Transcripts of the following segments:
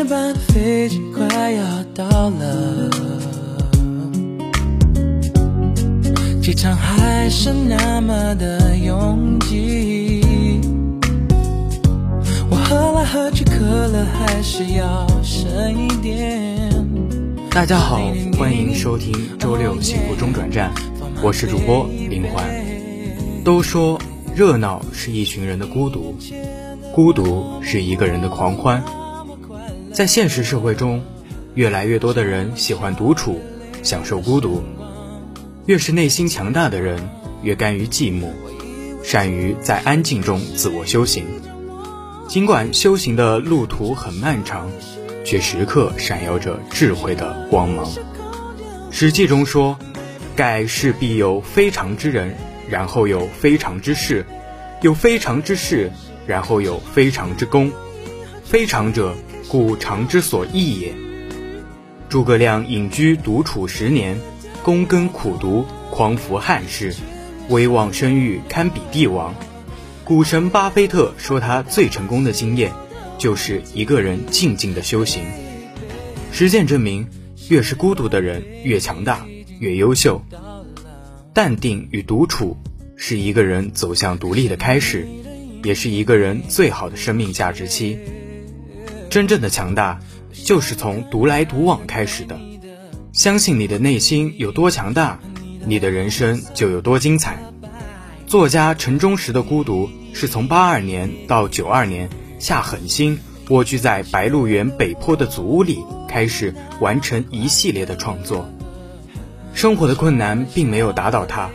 点半的飞机快要到了，机场还是那么的拥挤。我喝来喝去，可乐还是要剩一点。大家好，欢迎收听周六幸福中转站，我是主播林环。都说热闹是一群人的孤独，孤独是一个人的狂欢。在现实社会中，越来越多的人喜欢独处，享受孤独。越是内心强大的人，越甘于寂寞，善于在安静中自我修行。尽管修行的路途很漫长，却时刻闪耀着智慧的光芒。《史记》中说：“盖世必有非常之人，然后有非常之事，有非常之事，然后有非常之功。非常者。”故常之所易也。诸葛亮隐居独处十年，躬耕苦读，匡扶汉室，威望声誉堪比帝王。股神巴菲特说，他最成功的经验，就是一个人静静的修行。实践证明，越是孤独的人越强大，越优秀。淡定与独处，是一个人走向独立的开始，也是一个人最好的生命价值期。真正的强大，就是从独来独往开始的。相信你的内心有多强大，你的人生就有多精彩。作家陈忠实的孤独，是从八二年到九二年下狠心蜗居在白鹿原北坡的祖屋里，开始完成一系列的创作。生活的困难并没有打倒他，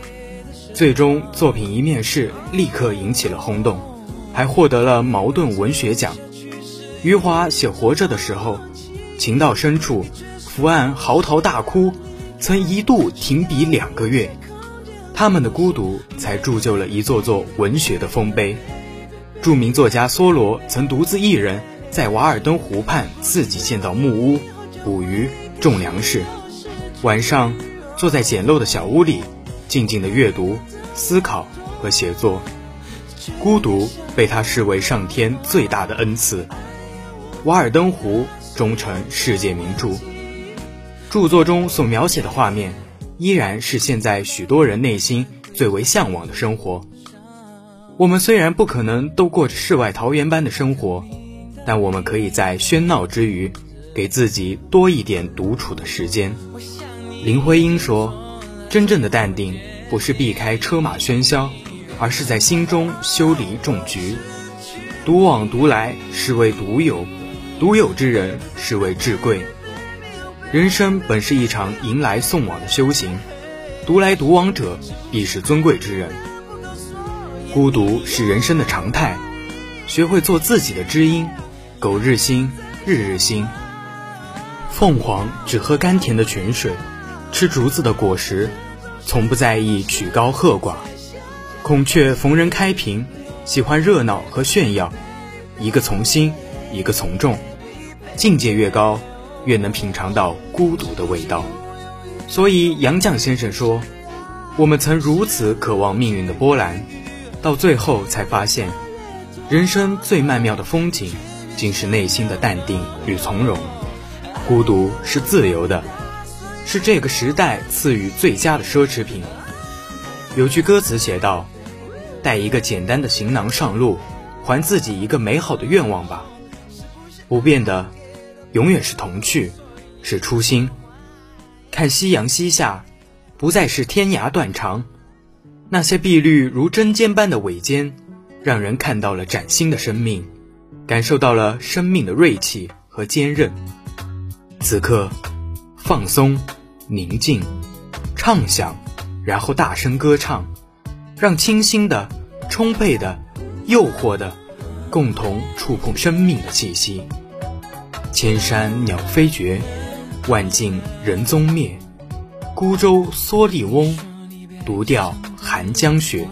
最终作品一面世，立刻引起了轰动，还获得了茅盾文学奖。余华写《活着》的时候，情到深处，伏案嚎啕大哭，曾一度停笔两个月。他们的孤独，才铸就了一座座文学的丰碑。著名作家梭罗曾独自一人在瓦尔登湖畔自己建造木屋，捕鱼、种粮食，晚上坐在简陋的小屋里，静静的阅读、思考和写作。孤独被他视为上天最大的恩赐。《瓦尔登湖》终成世界名著，著作中所描写的画面，依然是现在许多人内心最为向往的生活。我们虽然不可能都过着世外桃源般的生活，但我们可以在喧闹之余，给自己多一点独处的时间。林徽因说：“真正的淡定，不是避开车马喧嚣，而是在心中修篱种菊。独往独来，是为独有。”独有之人是为至贵。人生本是一场迎来送往的修行，独来独往者必是尊贵之人。孤独是人生的常态，学会做自己的知音，苟日新，日日新。凤凰只喝甘甜的泉水，吃竹子的果实，从不在意曲高和寡。孔雀逢人开屏，喜欢热闹和炫耀，一个从心。一个从众，境界越高，越能品尝到孤独的味道。所以杨绛先生说：“我们曾如此渴望命运的波澜，到最后才发现，人生最曼妙的风景，竟是内心的淡定与从容。孤独是自由的，是这个时代赐予最佳的奢侈品。”有句歌词写道：“带一个简单的行囊上路，还自己一个美好的愿望吧。”不变的，永远是童趣，是初心。看夕阳西下，不再是天涯断肠。那些碧绿如针尖般的尾尖，让人看到了崭新的生命，感受到了生命的锐气和坚韧。此刻，放松，宁静，畅想，然后大声歌唱，让清新的、充沛的、诱惑的。共同触碰生命的气息。千山鸟飞绝，万径人踪灭。孤舟蓑笠翁，独钓寒江雪。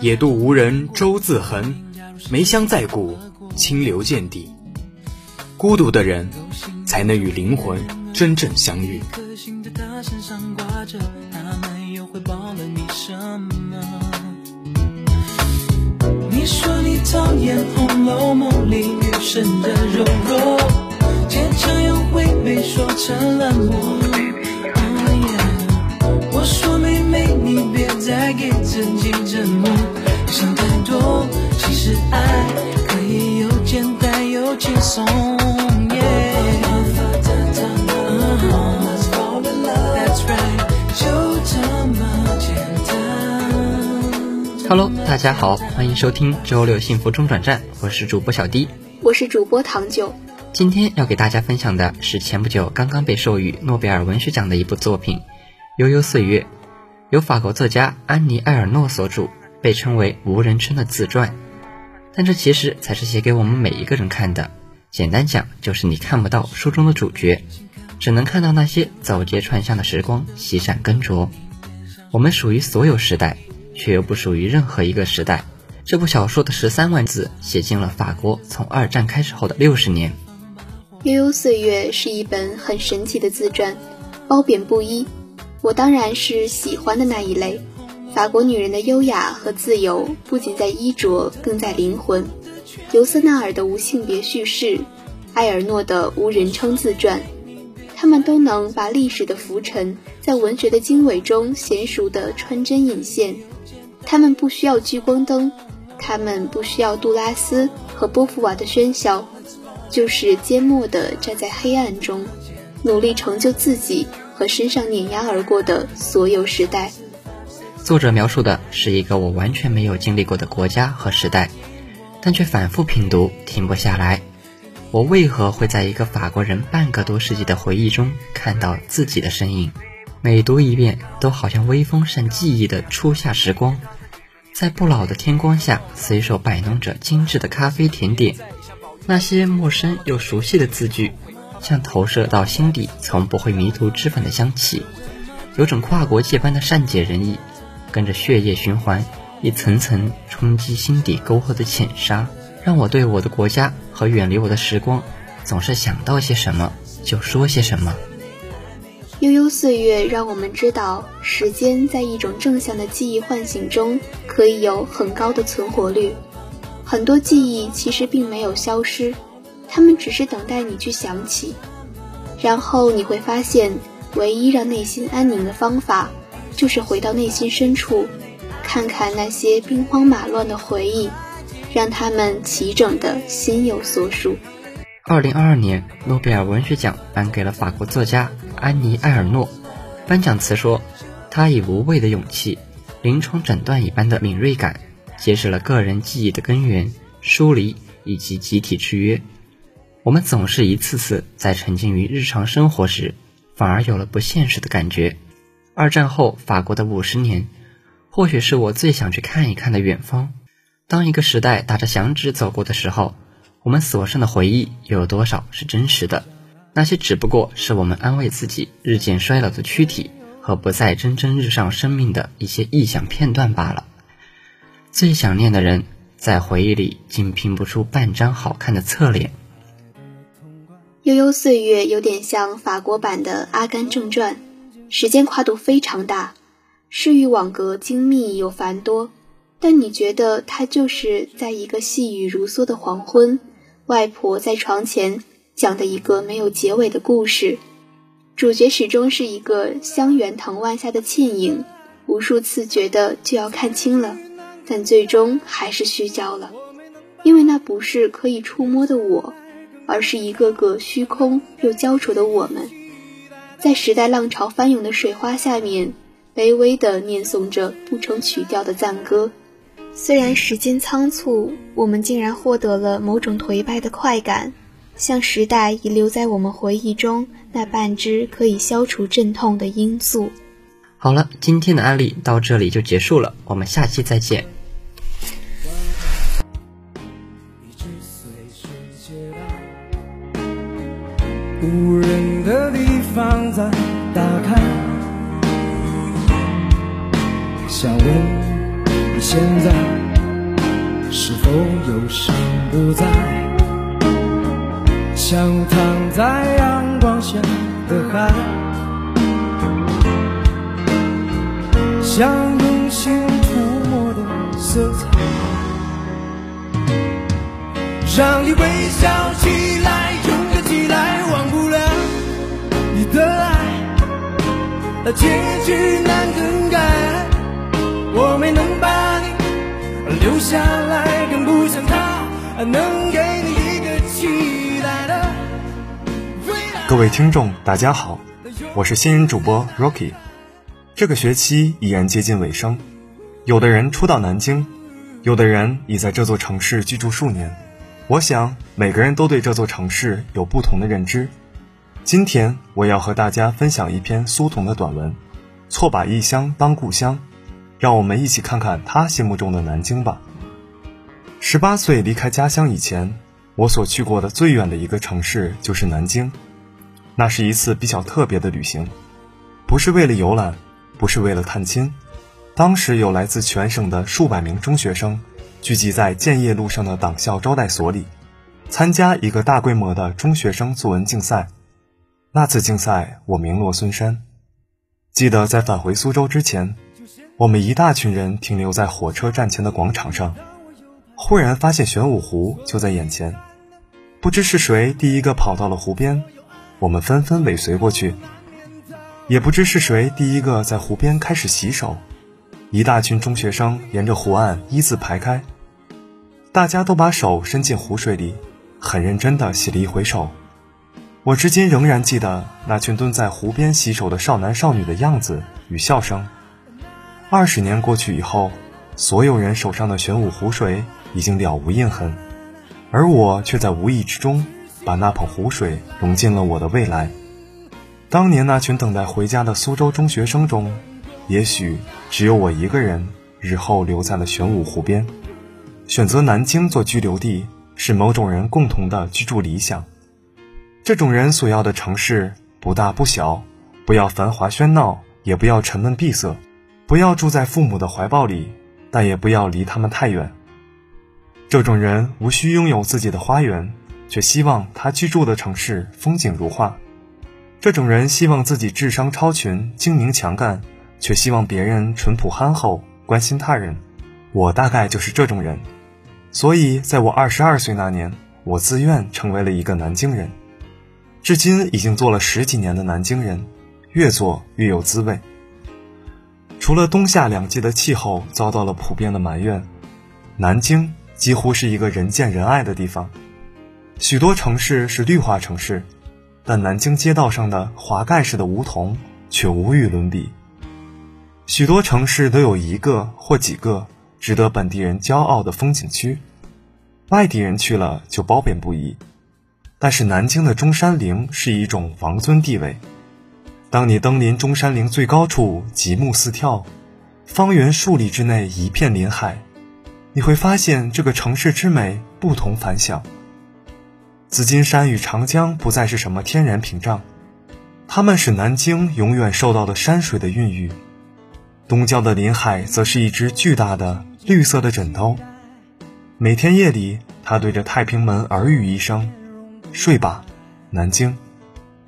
野渡无人舟自横，梅香在骨，清流见底。孤独的人，才能与灵魂真正相遇。你你说你讨厌《红楼梦》里女生的柔弱，坚强又会被说成冷漠。我说妹妹，你别再给自己折磨，想太多。其实爱可以又简单又轻松。Hello，大家好，欢迎收听周六幸福中转站，我是主播小 D，我是主播唐九。今天要给大家分享的是前不久刚刚被授予诺贝尔文学奖的一部作品《悠悠岁月》，由法国作家安妮·埃尔诺所著，被称为无人称的自传。但这其实才是写给我们每一个人看的。简单讲，就是你看不到书中的主角，只能看到那些走街串巷的时光席闪耕着。我们属于所有时代。却又不属于任何一个时代。这部小说的十三万字写尽了法国从二战开始后的六十年。悠悠岁月是一本很神奇的自传，褒贬不一。我当然是喜欢的那一类。法国女人的优雅和自由不仅在衣着，更在灵魂。尤瑟纳尔的无性别叙事，埃尔诺的无人称自传，他们都能把历史的浮沉在文学的经纬中娴熟地穿针引线。他们不需要聚光灯，他们不需要杜拉斯和波伏娃的喧嚣，就是缄默地站在黑暗中，努力成就自己和身上碾压而过的所有时代。作者描述的是一个我完全没有经历过的国家和时代，但却反复品读，停不下来。我为何会在一个法国人半个多世纪的回忆中看到自己的身影？每读一遍，都好像微风扇记忆的初夏时光。在不老的天光下，随手摆弄着精致的咖啡甜点，那些陌生又熟悉的字句，像投射到心底从不会迷途知返的香气，有种跨国界般的善解人意，跟着血液循环，一层层冲击心底沟壑的浅沙，让我对我的国家和远离我的时光，总是想到些什么就说些什么。悠悠岁月让我们知道，时间在一种正向的记忆唤醒中，可以有很高的存活率。很多记忆其实并没有消失，他们只是等待你去想起。然后你会发现，唯一让内心安宁的方法，就是回到内心深处，看看那些兵荒马乱的回忆，让他们齐整的心有所属。二零二二年，诺贝尔文学奖颁给了法国作家。安妮·埃尔诺颁奖词说：“他以无畏的勇气、临床诊断一般的敏锐感，揭示了个人记忆的根源、疏离以及集体制约。我们总是一次次在沉浸于日常生活时，反而有了不现实的感觉。二战后法国的五十年，或许是我最想去看一看的远方。当一个时代打着响指走过的时候，我们所剩的回忆又有多少是真实的？”那些只不过是我们安慰自己日渐衰老的躯体和不再蒸蒸日上生命的一些臆想片段罢了。最想念的人，在回忆里竟拼不出半张好看的侧脸。悠悠岁月有点像法国版的《阿甘正传》，时间跨度非常大，诗与网格精密又繁多，但你觉得它就是在一个细雨如梭的黄昏，外婆在床前。讲的一个没有结尾的故事，主角始终是一个香园藤蔓下的倩影，无数次觉得就要看清了，但最终还是虚焦了，因为那不是可以触摸的我，而是一个个虚空又焦灼的我们，在时代浪潮翻涌的水花下面，卑微地念诵着不成曲调的赞歌。虽然时间仓促，我们竟然获得了某种颓败的快感。像时代遗留在我们回忆中那半支可以消除阵痛的罂粟。好了，今天的案例到这里就结束了，我们下期再见。无人的地方在打开，想问现在是否忧伤不再，像躺在阳光下的海，像用心涂抹的色彩，让你微笑起来，勇敢起来，忘不了你的爱。那结局难更改，我没能把。留下来，更不像他能给你一个期待的未来。各位听众，大家好，我是新人主播 Rocky。这个学期已然接近尾声，有的人初到南京，有的人已在这座城市居住数年。我想每个人都对这座城市有不同的认知。今天我要和大家分享一篇苏童的短文《错把异乡当故乡》，让我们一起看看他心目中的南京吧。十八岁离开家乡以前，我所去过的最远的一个城市就是南京，那是一次比较特别的旅行，不是为了游览，不是为了探亲。当时有来自全省的数百名中学生。聚集在建业路上的党校招待所里，参加一个大规模的中学生作文竞赛。那次竞赛，我名落孙山。记得在返回苏州之前，我们一大群人停留在火车站前的广场上，忽然发现玄武湖就在眼前。不知是谁第一个跑到了湖边，我们纷纷尾随过去。也不知是谁第一个在湖边开始洗手。一大群中学生沿着湖岸一字排开，大家都把手伸进湖水里，很认真地洗了一回手。我至今仍然记得那群蹲在湖边洗手的少男少女的样子与笑声。二十年过去以后，所有人手上的玄武湖水已经了无印痕，而我却在无意之中把那捧湖水融进了我的未来。当年那群等待回家的苏州中学生中。也许只有我一个人日后留在了玄武湖边，选择南京做居留地是某种人共同的居住理想。这种人所要的城市不大不小，不要繁华喧闹，也不要沉闷闭塞，不要住在父母的怀抱里，但也不要离他们太远。这种人无需拥有自己的花园，却希望他居住的城市风景如画。这种人希望自己智商超群，精明强干。却希望别人淳朴憨厚，关心他人。我大概就是这种人，所以在我二十二岁那年，我自愿成为了一个南京人。至今已经做了十几年的南京人，越做越有滋味。除了冬夏两季的气候遭到了普遍的埋怨，南京几乎是一个人见人爱的地方。许多城市是绿化城市，但南京街道上的华盖式的梧桐却无与伦比。许多城市都有一个或几个值得本地人骄傲的风景区，外地人去了就褒贬不一。但是南京的中山陵是一种王尊地位。当你登临中山陵最高处，极目四眺，方圆数里之内一片林海，你会发现这个城市之美不同凡响。紫金山与长江不再是什么天然屏障，它们使南京永远受到了山水的孕育。东郊的林海则是一只巨大的绿色的枕头。每天夜里，他对着太平门耳语一声：“睡吧，南京。”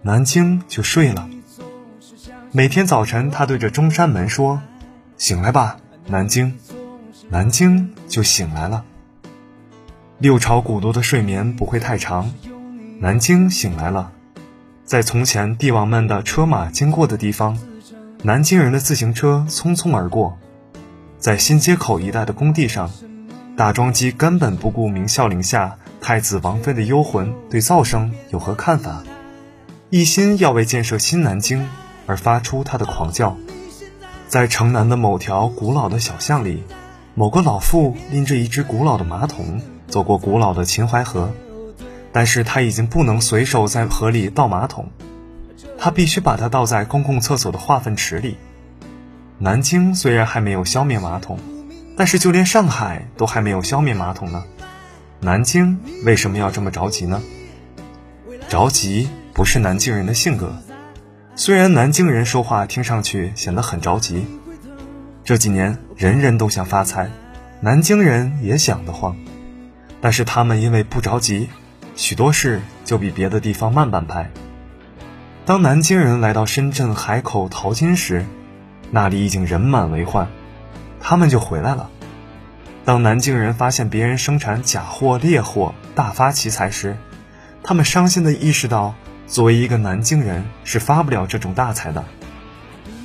南京就睡了。每天早晨，他对着中山门说：“醒来吧，南京。”南京就醒来了。六朝古都的睡眠不会太长，南京醒来了。在从前帝王们的车马经过的地方。南京人的自行车匆匆而过，在新街口一带的工地上，打桩机根本不顾明孝陵下太子王妃的幽魂对噪声有何看法，一心要为建设新南京而发出他的狂叫。在城南的某条古老的小巷里，某个老妇拎着一只古老的马桶走过古老的秦淮河，但是他已经不能随手在河里倒马桶。他必须把它倒在公共厕所的化粪池里。南京虽然还没有消灭马桶，但是就连上海都还没有消灭马桶呢。南京为什么要这么着急呢？着急不是南京人的性格。虽然南京人说话听上去显得很着急，这几年人人都想发财，南京人也想得慌，但是他们因为不着急，许多事就比别的地方慢半拍。当南京人来到深圳海口淘金时，那里已经人满为患，他们就回来了。当南京人发现别人生产假货劣货大发其财时，他们伤心地意识到，作为一个南京人是发不了这种大财的。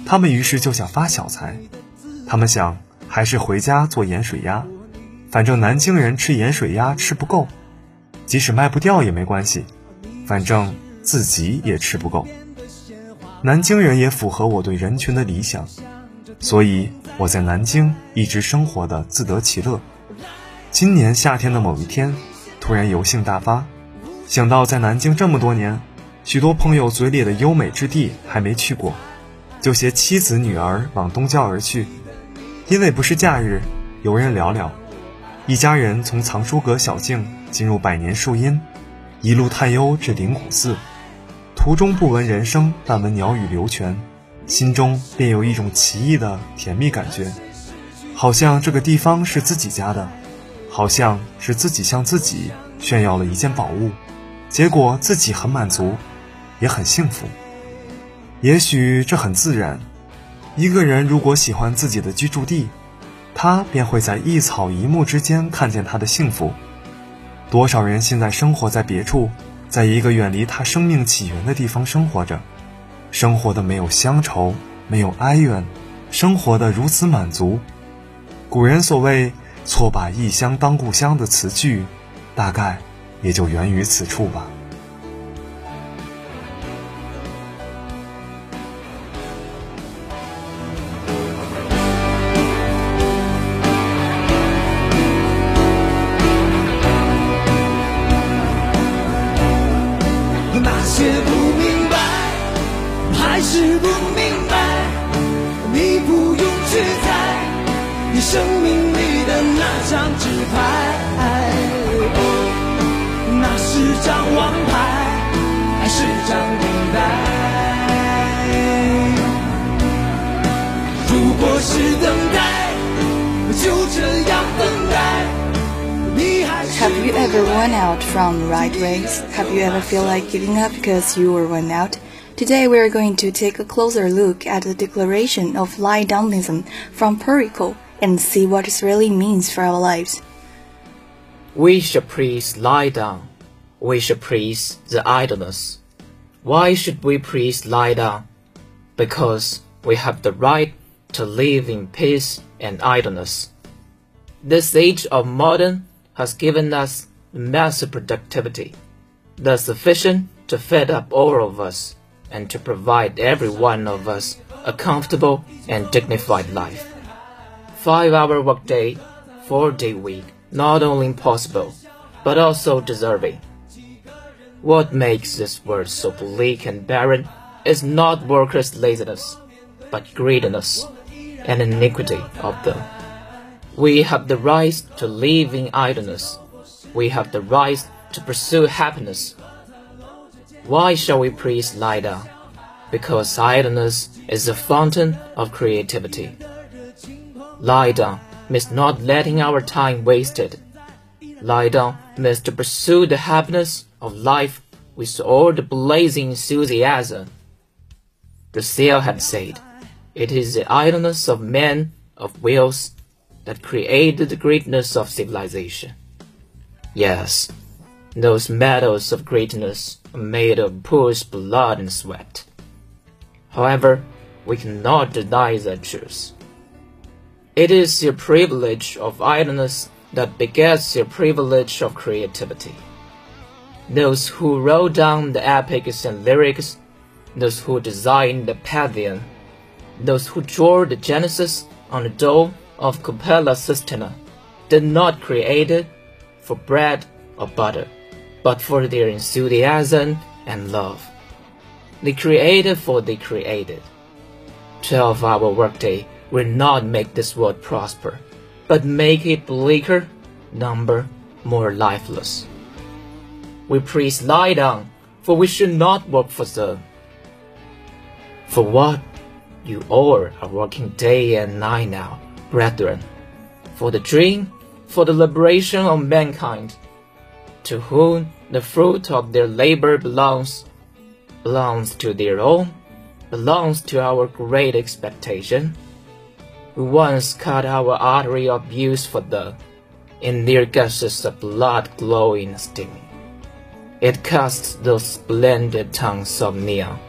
他们于是就想发小财，他们想还是回家做盐水鸭，反正南京人吃盐水鸭吃不够，即使卖不掉也没关系，反正自己也吃不够。南京人也符合我对人群的理想，所以我在南京一直生活的自得其乐。今年夏天的某一天，突然油性大发，想到在南京这么多年，许多朋友嘴里的优美之地还没去过，就携妻子女儿往东郊而去。因为不是假日，游人寥寥，一家人从藏书阁小径进入百年树荫，一路探幽至灵谷寺。途中不闻人声，但闻鸟语流泉，心中便有一种奇异的甜蜜感觉，好像这个地方是自己家的。好像是自己向自己炫耀了一件宝物，结果自己很满足，也很幸福。也许这很自然。一个人如果喜欢自己的居住地，他便会在一草一木之间看见他的幸福。多少人现在生活在别处，在一个远离他生命起源的地方生活着，生活的没有乡愁，没有哀怨，生活的如此满足。古人所谓。错把异乡当故乡的词句，大概也就源于此处吧。Ever run out from right race? Have you ever feel like giving up because you were run out? Today we are going to take a closer look at the declaration of lie downism from Pericle and see what it really means for our lives. We should praise lie down. We should praise the idleness. Why should we praise lie down? Because we have the right to live in peace and idleness. This age of modern has given us massive productivity, thus sufficient to feed up all of us and to provide every one of us a comfortable and dignified life five hour workday, four day week, not only impossible, but also deserving. What makes this world so bleak and barren is not workers' laziness, but greediness and iniquity of them. We have the right to live in idleness. We have the right to pursue happiness. Why shall we praise Lida? Because idleness is the fountain of creativity. Down means not letting our time wasted. Down means to pursue the happiness of life with all the blazing enthusiasm. The seal had said, It is the idleness of men of wills that created the greatness of civilization. Yes, those medals of greatness are made of poor's blood and sweat. However, we cannot deny that truth. It is your privilege of idleness that begets your privilege of creativity. Those who wrote down the epics and lyrics, those who designed the pantheon, those who drew the Genesis on the dome of Capella Sistina, did not create it for bread or butter, but for their enthusiasm and love. They created for they created. Twelve hour workday will not make this world prosper, but make it bleaker, number, more lifeless. We priests lie down, for we should not work for them. For what? You all are working day and night now, brethren, for the dream, for the liberation of mankind, to whom the fruit of their labor belongs, belongs to their own, belongs to our great expectation who once cut our artery of use for the, in their gushes of blood glowing and steaming. It casts those splendid tongues of neon.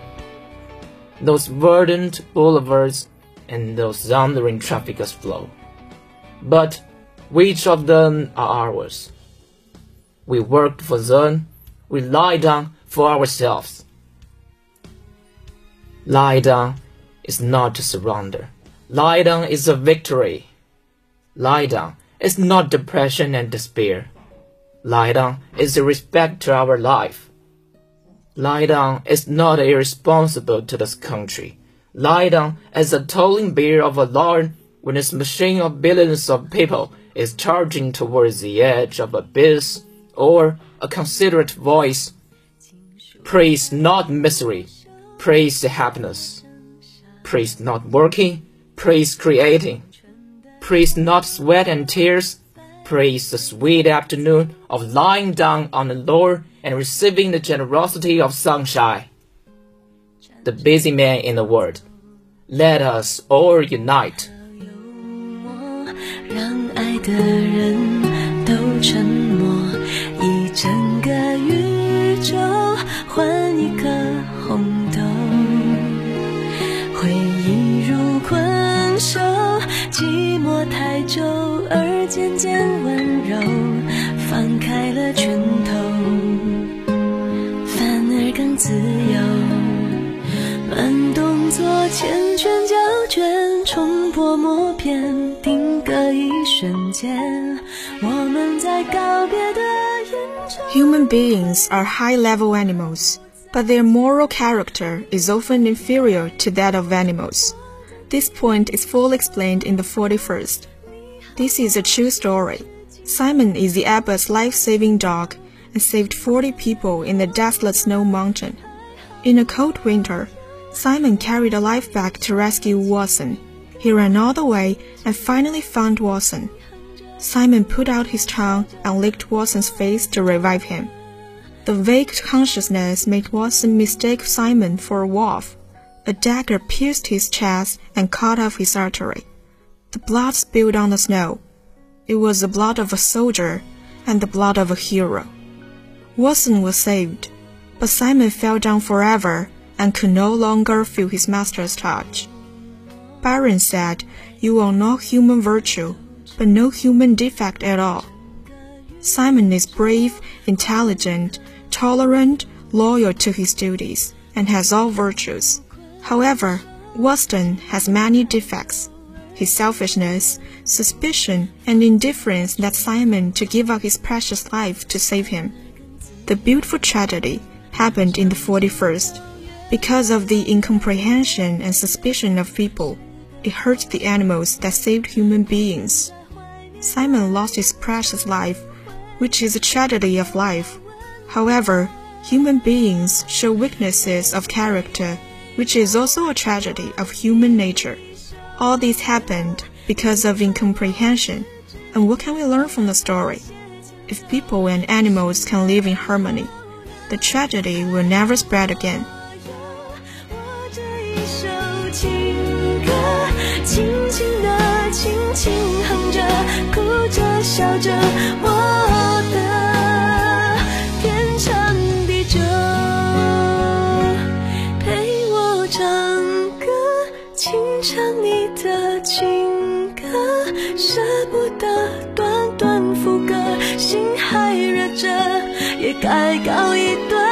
those verdant boulevards, and those thundering traffic flow. But which of them are ours? We worked for them, we lie down for ourselves. Lie down is not to surrender. Lie down is a victory. Lie down is not depression and despair. Lie down is a respect to our life. Lie down is not irresponsible to this country. Lie down as a tolling bear of alarm when this machine of billions of people is charging towards the edge of abyss, or a considerate voice. Praise not misery, praise the happiness. Praise not working, praise creating. Praise not sweat and tears, praise the sweet afternoon of lying down on the floor and receiving the generosity of sunshine. The busy man in the world, let us all unite. 让爱的人都沉默，一整个宇宙换一颗红豆，回忆如困兽，寂寞太久而渐渐温柔，放开了拳头，反而更自由，缱绻胶卷，冲破默片。Human beings are high-level animals, but their moral character is often inferior to that of animals. This point is fully explained in the 41st. This is a true story. Simon is the abbot's life-saving dog and saved 40 people in the desolate snow mountain. In a cold winter, Simon carried a life bag to rescue Watson. He ran all the way and finally found Watson. Simon put out his tongue and licked Watson's face to revive him. The vague consciousness made Watson mistake Simon for a wolf. A dagger pierced his chest and cut off his artery. The blood spilled on the snow. It was the blood of a soldier and the blood of a hero. Watson was saved, but Simon fell down forever and could no longer feel his master's touch. Byron said, You are know human virtue but no human defect at all. Simon is brave, intelligent, tolerant, loyal to his duties, and has all virtues. However, Watson has many defects. His selfishness, suspicion, and indifference led Simon to give up his precious life to save him. The beautiful tragedy happened in the 41st. Because of the incomprehension and suspicion of people, it hurt the animals that saved human beings. Simon lost his precious life, which is a tragedy of life. However, human beings show weaknesses of character, which is also a tragedy of human nature. All this happened because of incomprehension. And what can we learn from the story? If people and animals can live in harmony, the tragedy will never spread again. 轻哼着哭着笑着我的天长地久。陪我唱歌清唱你的情歌舍不得短短副歌心还热着也该告一段